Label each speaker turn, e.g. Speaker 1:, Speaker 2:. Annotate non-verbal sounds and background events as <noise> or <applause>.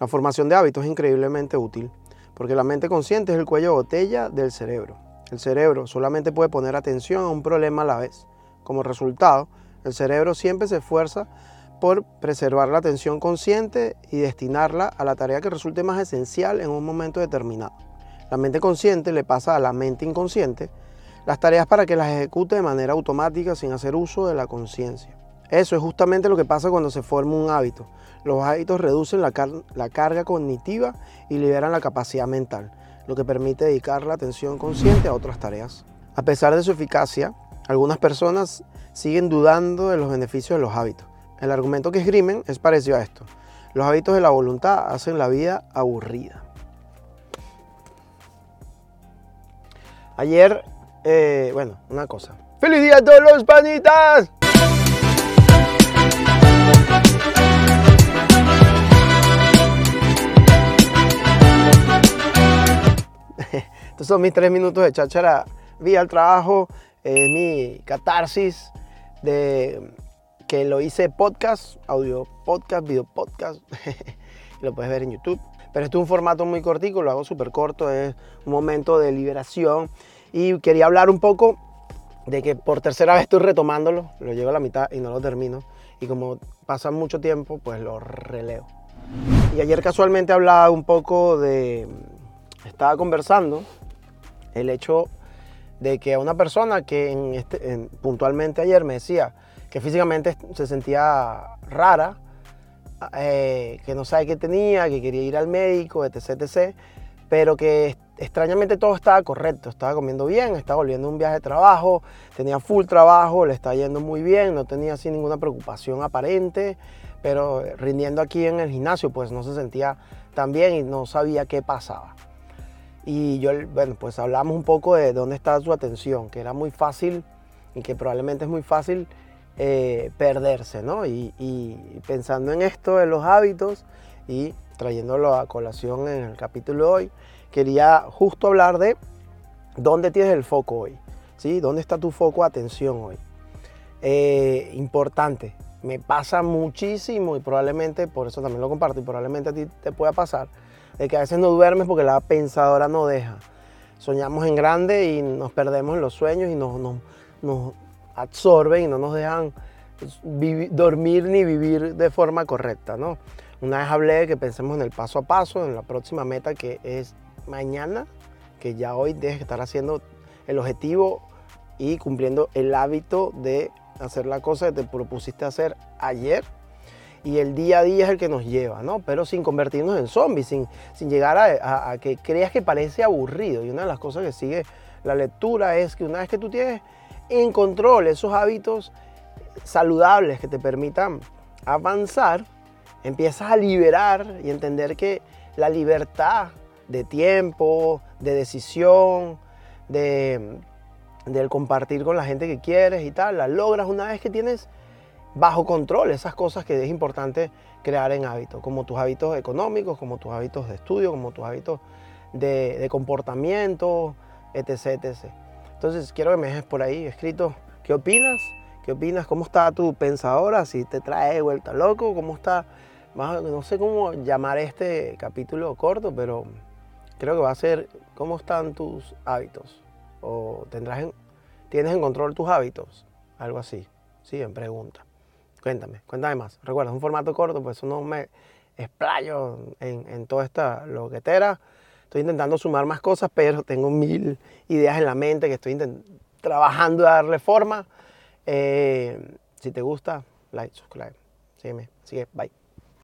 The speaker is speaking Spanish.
Speaker 1: La formación de hábitos es increíblemente útil porque la mente consciente es el cuello de botella del cerebro. El cerebro solamente puede poner atención a un problema a la vez. Como resultado, el cerebro siempre se esfuerza por preservar la atención consciente y destinarla a la tarea que resulte más esencial en un momento determinado. La mente consciente le pasa a la mente inconsciente las tareas para que las ejecute de manera automática sin hacer uso de la conciencia. Eso es justamente lo que pasa cuando se forma un hábito. Los hábitos reducen la, carga cognitiva y liberan la capacidad mental, lo que permite dedicar la atención consciente a otras tareas. A pesar de su eficacia, algunas personas siguen dudando de los beneficios de los hábitos. El argumento que esgrimen es parecido a esto. Los hábitos de la voluntad hacen la vida aburrida. Ayer, eh, bueno, una cosa. ¡Feliz día a todos los panitas! Estos son mis tres minutos de cháchara vía al trabajo, es mi catarsis de que lo hice podcast, audio podcast, video podcast, <laughs> lo puedes ver en YouTube. Pero este es un formato muy cortico, lo hago súper corto, es un momento de liberación. Y quería hablar un poco de que por tercera vez estoy retomándolo, lo llego a la mitad y no lo termino. Y como pasa mucho tiempo, pues lo releo. Y ayer casualmente hablaba un poco de... Estaba conversando el hecho de que una persona que este, puntualmente ayer me decía que físicamente se sentía rara, eh, que no sabe qué tenía, que quería ir al médico, etc, etc, pero que extrañamente todo estaba correcto, estaba comiendo bien, estaba volviendo un viaje de trabajo, tenía full trabajo, le estaba yendo muy bien, no tenía así ninguna preocupación aparente, pero rindiendo aquí en el gimnasio pues no se sentía tan bien y no sabía qué pasaba. Y yo, bueno, pues hablamos un poco de dónde está su atención, que era muy fácil y que probablemente es muy fácil eh, perderse, ¿no? Y, pensando en esto de los hábitos y trayéndolo a colación en el capítulo de hoy, quería justo hablar de dónde tienes el foco hoy, ¿sí? ¿Dónde está tu foco de atención hoy? Eh, importante, me pasa muchísimo y probablemente, por eso también lo comparto y probablemente a ti te pueda pasar, de que a veces no duermes porque la pensadora no deja. Soñamos en grande y nos perdemos en los sueños y nos, nos, absorben y no nos dejan dormir ni vivir de forma correcta, ¿no? Una vez hablé de que pensemos en el paso a paso, en la próxima meta que es mañana, que ya hoy debes estar haciendo el objetivo y cumpliendo el hábito de hacer la cosa que te propusiste hacer ayer y el día a día es el que nos lleva, ¿no? Pero sin convertirnos en zombies, sin, sin llegar a, que creas que parece aburrido. Y una de las cosas que sigue la lectura es que una vez que tú tienes en control esos hábitos saludables que te permitan avanzar, empiezas a liberar y entender que la libertad de tiempo, de decisión, de, del compartir con la gente que quieres y tal, la logras una vez que tienes bajo control esas cosas que es importante crear en hábitos, como tus hábitos económicos, como tus hábitos de estudio, como tus hábitos de, comportamiento, etc, etc. Entonces quiero que me dejes por ahí escrito qué opinas, qué opinas, cómo está tu pensadora, si te trae vuelta loco, cómo está, no sé cómo llamar este capítulo corto, pero creo que va a ser cómo están tus hábitos o tendrás tienes en control tus hábitos, algo así, sí, en pregunta. Cuéntame, cuéntame más. Recuerda, es un formato corto, pues eso no me explayo en, en toda esta loquetera. Estoy intentando sumar más cosas, pero tengo mil ideas en la mente que estoy trabajando a darle forma. Eh, si te gusta, like, subscribe. Sígueme. Sigue. Bye.